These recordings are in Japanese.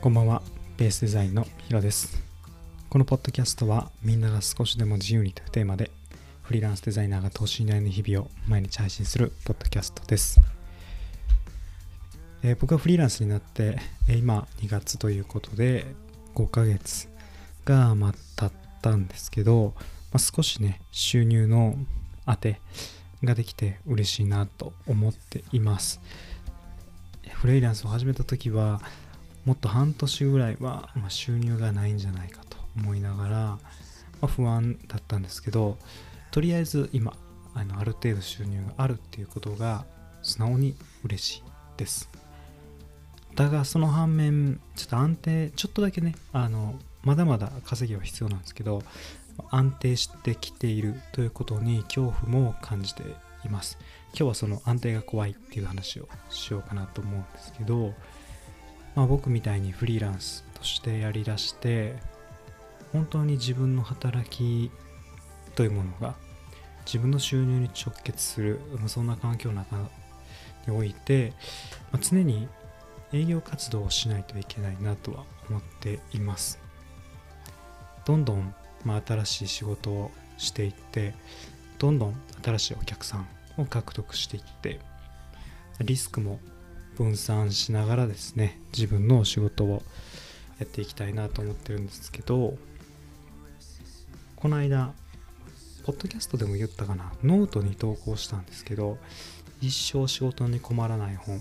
こんばんは、ベースデザインのヒロです。このポッドキャストはみんなが少しでも自由にというテーマでフリーランスデザイナーが等身大の日々を毎日配信するポッドキャストです。えー僕はフリーランスになって、え今2月ということで5ヶ月がま経ったんですけど、まあ、少しね収入の当てができて嬉しいなと思っています。フリーランスを始めた時はもっと半年ぐらいは、収入がないんじゃないかと思いながら、まあ、不安だったんですけどとりあえず今あのある程度収入があるっていうことが素直に嬉しいです。だがその反面ちょっと安定ちょっとだけねあのまだまだ稼ぎは必要なんですけど安定してきているということに恐怖も感じています。今日はその安定が怖いっていう話をしようかなと思うんですけどまあ、僕みたいにフリーランスとしてやりだして本当に自分の働きというものが自分の収入に直結するまあそんな環境の中において、まあ常に営業活動をしないといけないなとは思っています。どんどん、まあ、新しい仕事をしていってどんどん新しいお客さんを獲得していってリスクも分散しながらですね自分の仕事をやっていきたいなと思ってるんですけどこの間ポッドキャストでも言ったかなノートに投稿したんですけど一生仕事に困らない本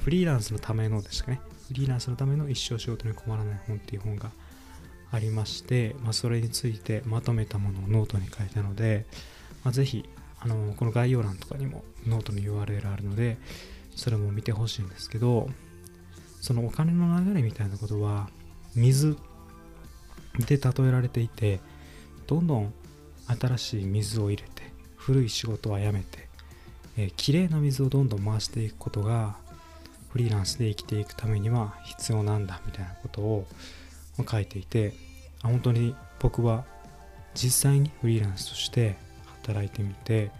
フリーランスのためのですかねフリーランスのための一生仕事に困らない本っていう本がありまして、まあ、それについてまとめたものをノートに書いたので、まあ、ぜひあのこの概要欄とかにもノートの URL あるのでそれも見てほしいんですけどそのお金の流れみたいなことは水で例えられていてどんどん新しい水を入れて古い仕事はやめて、えー、きれいな水をどんどん回していくことがフリーランスで生きていくためには必要なんだみたいなことを書いていて本当に僕は実際にフリーランスとして働いてみて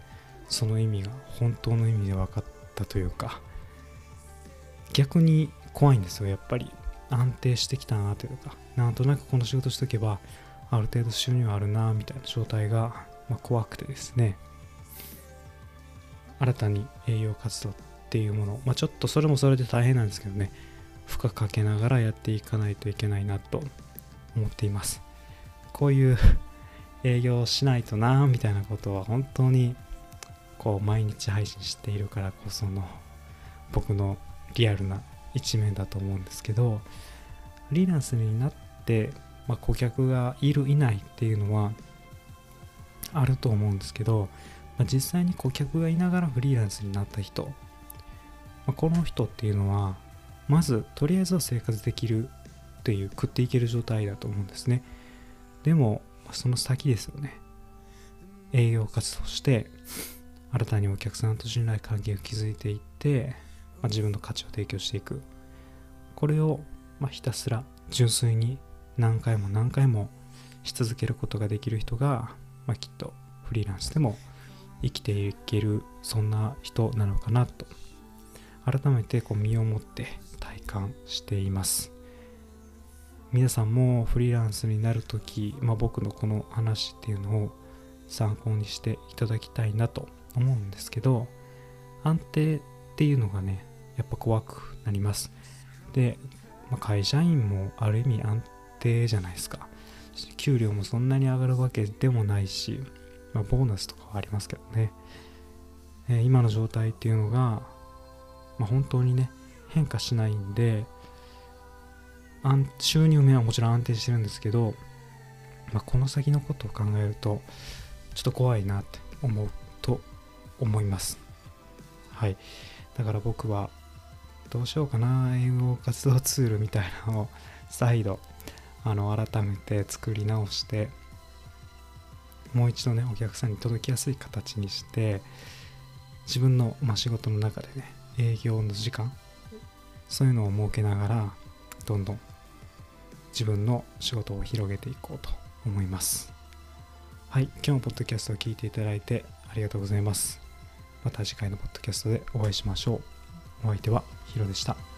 その意味が本当の意味で分かったというか逆に怖いんですよやっぱり。安定してきたなというかなんとなくこの仕事しとけばある程度収入あるなみたいな状態が、まあ、怖くてですね。新たに営業活動っていうもの、まあ、ちょっとそれもそれで大変なんですけどね。負荷かけながらやっていかないといけないなと思っています。こういう営業しないとなみたいなことは本当にこう毎日配信しているからこその僕のリアルな一面だと思うんですけどフリーランスになって、まあ、顧客がいるいないっていうのはあると思うんですけど、まあ、実際に顧客がいながらフリーランスになった人、まあ、この人っていうのはまずとりあえずは生活できるという食っていける状態だと思うんですね。でもその先ですよね。営業活動して新たにお客さんと信頼関係を築いていって、まあ、自分の価値を提供していく。これを、まあ、ひたすら純粋に何回も何回もし続けることができる人が、まあ、きっとフリーランスでも生きていけるそんな人なのかなと改めてこう身をもって体感しています。皆さんもフリーランスになるとき、まあ、僕のこの話っていうのを参考にしていただきたいなと思うんですけど安定っていうのがねやっぱ怖くなります。で、まあ、会社員もある意味安定じゃないですか。給料もそんなに上がるわけでもないし、まあ、ボーナスとかはありますけどね、えー今の状態っていうのが、まあ、本当にね変化しないんで収入面はもちろん安定してるんですけど、まあ、この先のことを考えるとちょっと怖いなって思うと思います。はい。だから僕はどうしようかな英語活動ツールみたいなのを再度あの改めて作り直してもう一度ねお客さんに届きやすい形にして自分の、まあ、仕事の中でね営業の時間そういうのを設けながらどんどん自分の仕事を広げていこうと思います。はい今日のポッドキャストを聞いていただいてありがとうございます。また次回のポッドキャストでお会いしましょう。お相手はヒロでした。